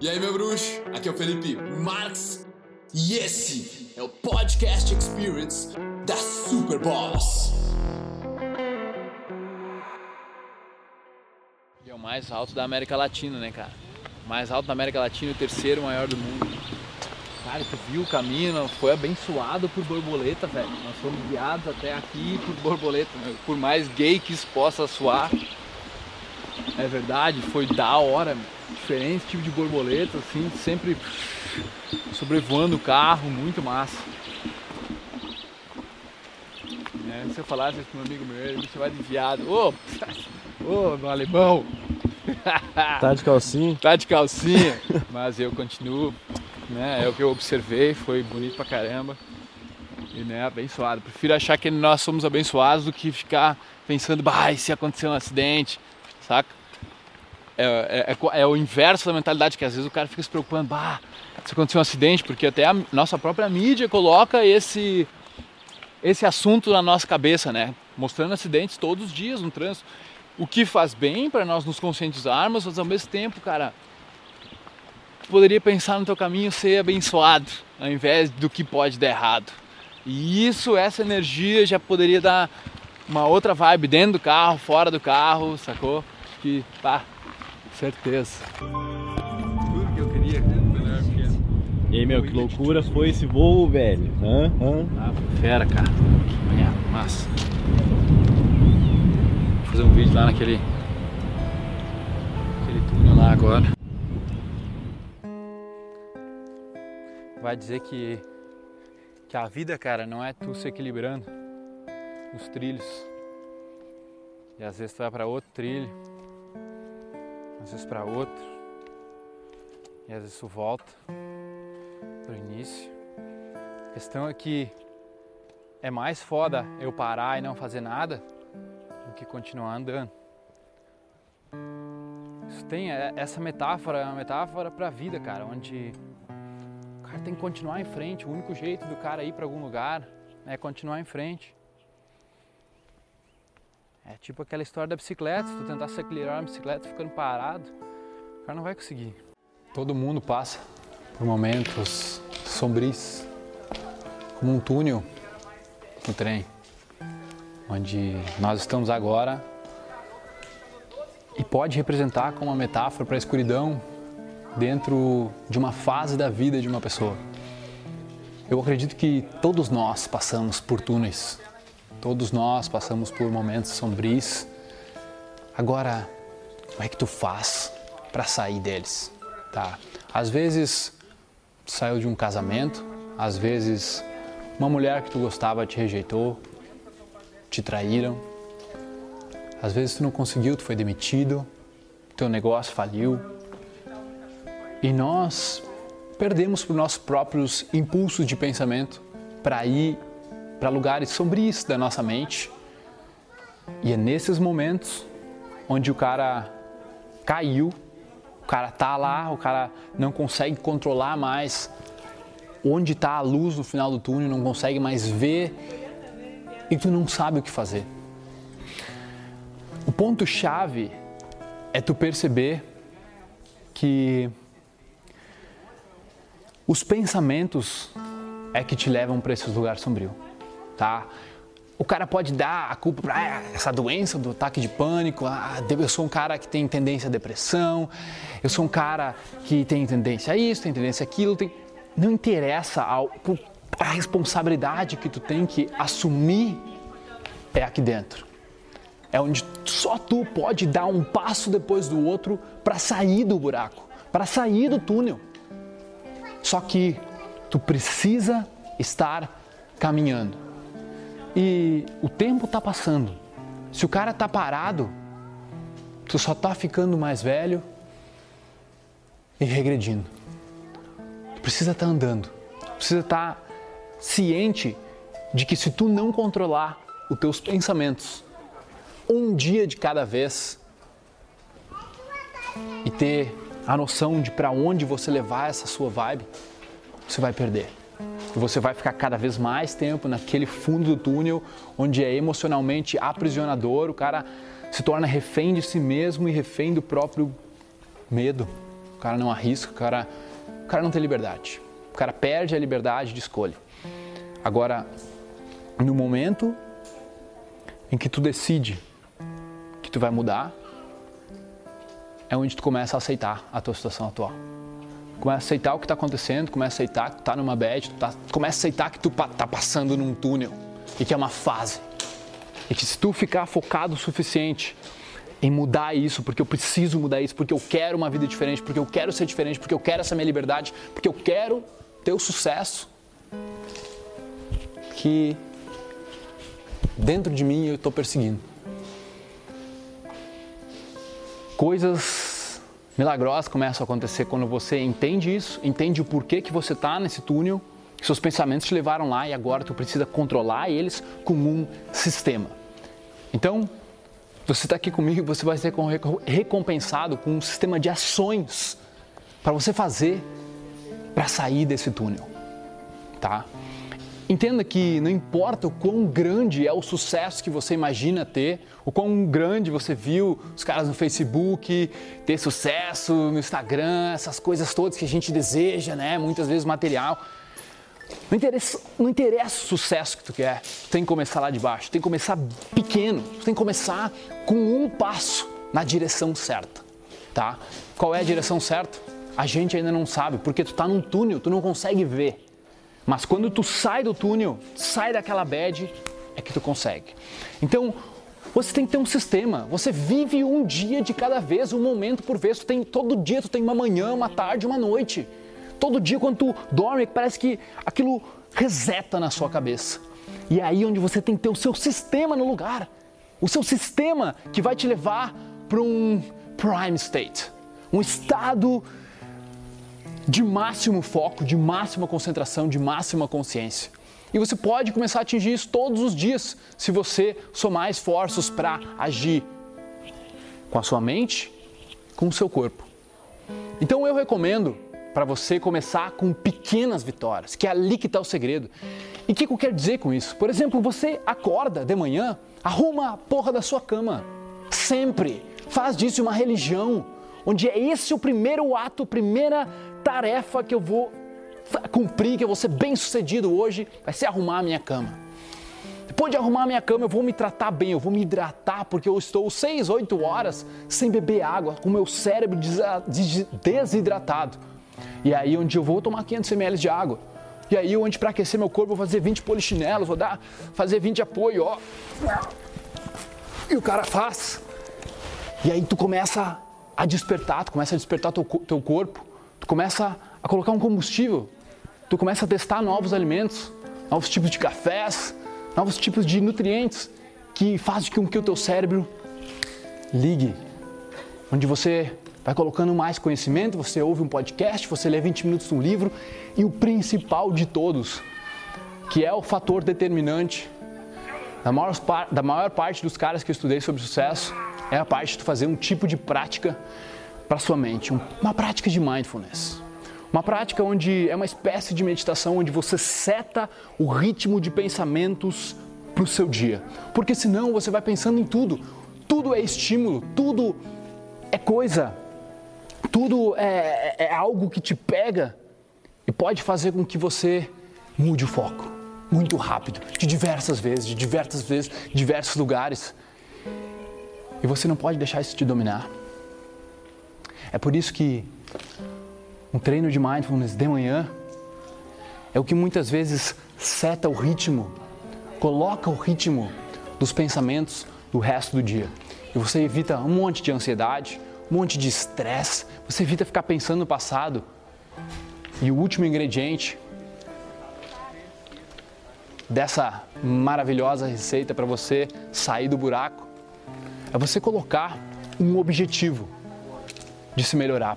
E aí, meu bruxo? Aqui é o Felipe Marx e esse é o Podcast Experience da Super Boss. E é o mais alto da América Latina, né, cara? Mais alto da América Latina e o terceiro maior do mundo. Cara, tu viu o caminho, foi abençoado por borboleta, velho. Nós fomos guiados até aqui por borboleta, meu. por mais gay que isso possa soar. É verdade, foi da hora, diferente tipo de borboleta, assim, sempre sobrevoando o carro, muito massa. É, se eu falasse isso meu amigo meu, ele me chamava de viado. Ô, ô, meu alemão! Tá de calcinha? tá de calcinha, mas eu continuo, né? É o que eu observei, foi bonito pra caramba. E né, abençoado. Prefiro achar que nós somos abençoados do que ficar pensando, bah, e se acontecer um acidente, saca? É, é, é, é o inverso da mentalidade, que às vezes o cara fica se preocupando, bah, se acontecer um acidente, porque até a nossa própria mídia coloca esse, esse assunto na nossa cabeça, né? Mostrando acidentes todos os dias no trânsito. O que faz bem para nós nos conscientizarmos, mas ao mesmo tempo, cara, tu poderia pensar no teu caminho ser abençoado, ao invés do que pode dar errado. E isso, essa energia já poderia dar uma outra vibe dentro do carro, fora do carro, sacou? Que, pá, certeza. Tudo que eu queria era pequeno. E aí, meu, que loucura foi esse voo, velho? Hã? Hã? Ah, fera, cara. É, massa. Vou fazer um vídeo lá naquele. Aquele túnel lá agora. Vai dizer que. Que a vida, cara, não é tu se equilibrando nos trilhos. E às vezes tu vai pra outro trilho. Às vezes pra outro. E às vezes tu volta pro início. A questão é que é mais foda eu parar e não fazer nada do que continuar andando. Isso tem é- essa metáfora, é uma metáfora pra vida, cara, onde o cara tem que continuar em frente. O único jeito do cara ir pra algum lugar é continuar em frente. É tipo aquela história da bicicleta, se tu tentar se equilibrar na bicicleta ficando parado, o cara não vai conseguir. Todo mundo passa por momentos sombrios, como um túnel no trem, onde nós estamos agora e pode representar como uma metáfora para a escuridão dentro de uma fase da vida de uma pessoa. Eu acredito que todos nós passamos por túneis, todos nós passamos por momentos sombrios. Agora, como é que tu faz para sair deles? Tá? Às vezes saiu de um casamento, às vezes uma mulher que tu gostava te rejeitou, te traíram. Às vezes tu não conseguiu, tu foi demitido, teu negócio faliu. E nós perdemos por nossos próprios impulsos de pensamento para ir para lugares sombrios da nossa mente. E é nesses momentos onde o cara caiu, o cara tá lá, o cara não consegue controlar mais onde está a luz no final do túnel, não consegue mais ver e tu não sabe o que fazer. O ponto chave é tu perceber que os pensamentos é que te levam para esses lugares sombrios, tá? O cara pode dar a culpa para essa doença do ataque de pânico. Ah, eu sou um cara que tem tendência à depressão. Eu sou um cara que tem tendência a isso, tem tendência a aquilo. Tem... Não interessa a responsabilidade que tu tem que assumir é aqui dentro. É onde só tu pode dar um passo depois do outro para sair do buraco, para sair do túnel. Só que tu precisa estar caminhando. E o tempo está passando. Se o cara está parado, tu só está ficando mais velho e regredindo. Tu precisa estar tá andando. Tu precisa estar tá ciente de que se tu não controlar os teus pensamentos, um dia de cada vez, e ter a noção de para onde você levar essa sua vibe, você vai perder. E você vai ficar cada vez mais tempo naquele fundo do túnel, onde é emocionalmente aprisionador, o cara se torna refém de si mesmo e refém do próprio medo. o cara não arrisca, o cara, o cara não tem liberdade. O cara perde a liberdade de escolha. Agora, no momento em que tu decide que tu vai mudar, é onde tu começa a aceitar a tua situação atual. Começa a aceitar o que está acontecendo, começa a aceitar que tu está numa bad, tá, começa a aceitar que tu está passando num túnel e que é uma fase. E que se tu ficar focado o suficiente em mudar isso, porque eu preciso mudar isso, porque eu quero uma vida diferente, porque eu quero ser diferente, porque eu quero essa minha liberdade, porque eu quero ter o sucesso que dentro de mim eu estou perseguindo. Coisas milagrosas começam a acontecer quando você entende isso, entende o porquê que você está nesse túnel, que seus pensamentos te levaram lá e agora tu precisa controlar eles com um sistema. Então, você está aqui comigo, você vai ser recompensado com um sistema de ações para você fazer para sair desse túnel, tá? Entenda que não importa o quão grande é o sucesso que você imagina ter, o quão grande você viu os caras no Facebook ter sucesso, no Instagram, essas coisas todas que a gente deseja, né? Muitas vezes material. Não interessa, não interessa o sucesso que tu quer, tu tem que começar lá de baixo, tu tem que começar pequeno, tu tem que começar com um passo na direção certa, tá? Qual é a direção certa? A gente ainda não sabe, porque tu tá num túnel, tu não consegue ver. Mas quando tu sai do túnel, sai daquela bad, é que tu consegue. Então, você tem que ter um sistema. Você vive um dia de cada vez, um momento por vez. Tu tem, todo dia tu tem uma manhã, uma tarde, uma noite. Todo dia quando tu dorme, parece que aquilo reseta na sua cabeça. E é aí onde você tem que ter o seu sistema no lugar. O seu sistema que vai te levar para um prime state, um estado de máximo foco, de máxima concentração, de máxima consciência. E você pode começar a atingir isso todos os dias se você somar esforços para agir com a sua mente, com o seu corpo. Então eu recomendo para você começar com pequenas vitórias, que é ali que está o segredo. E o que, eu quero dizer com isso? Por exemplo, você acorda de manhã, arruma a porra da sua cama. Sempre. Faz disso uma religião, onde é esse o primeiro ato, primeira tarefa que eu vou cumprir, que eu vou ser bem sucedido hoje, vai ser arrumar a minha cama. Depois de arrumar a minha cama, eu vou me tratar bem, eu vou me hidratar, porque eu estou 6, 8 horas sem beber água, com meu cérebro desidratado. E aí onde eu vou tomar 500 ml de água. E aí onde para aquecer meu corpo, vou fazer 20 polichinelos, vou dar, fazer 20 apoio, ó. E o cara faz. E aí tu começa a despertar, tu começa a despertar teu, teu corpo começa a colocar um combustível, tu começa a testar novos alimentos, novos tipos de cafés, novos tipos de nutrientes que fazem com que o teu cérebro ligue, onde você vai colocando mais conhecimento, você ouve um podcast, você lê 20 minutos de um livro e o principal de todos, que é o fator determinante da maior, da maior parte dos caras que eu estudei sobre sucesso, é a parte de fazer um tipo de prática para sua mente, uma prática de mindfulness. Uma prática onde é uma espécie de meditação onde você seta o ritmo de pensamentos para o seu dia. Porque senão você vai pensando em tudo. Tudo é estímulo, tudo é coisa, tudo é, é, é algo que te pega e pode fazer com que você mude o foco muito rápido, de diversas vezes, de diversas vezes, diversos lugares. E você não pode deixar isso te dominar. É por isso que um treino de mindfulness de manhã é o que muitas vezes seta o ritmo, coloca o ritmo dos pensamentos do resto do dia. E você evita um monte de ansiedade, um monte de estresse, você evita ficar pensando no passado. E o último ingrediente dessa maravilhosa receita para você sair do buraco é você colocar um objetivo de se melhorar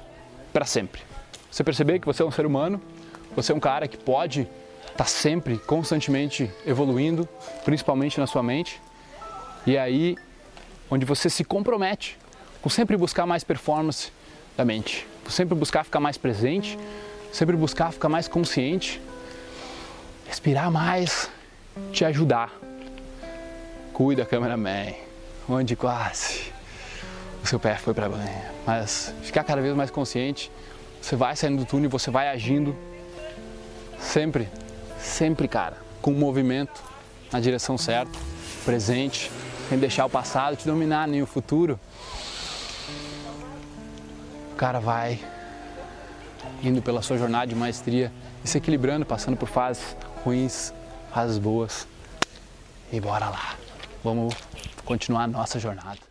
para sempre. Você perceber que você é um ser humano, você é um cara que pode estar tá sempre, constantemente evoluindo, principalmente na sua mente. E é aí onde você se compromete com sempre buscar mais performance da mente, sempre buscar ficar mais presente, sempre buscar ficar mais consciente, respirar mais, te ajudar. Cuida, cameraman, onde quase o seu pé foi para banho. Mas ficar cada vez mais consciente, Você vai saindo do túnel, você vai agindo sempre, sempre, cara, com o movimento na direção certa, presente, sem deixar o passado te dominar nem o futuro. O cara vai indo pela sua jornada de maestria e se equilibrando, passando por fases ruins, fases boas. E bora lá. Vamos continuar a nossa jornada.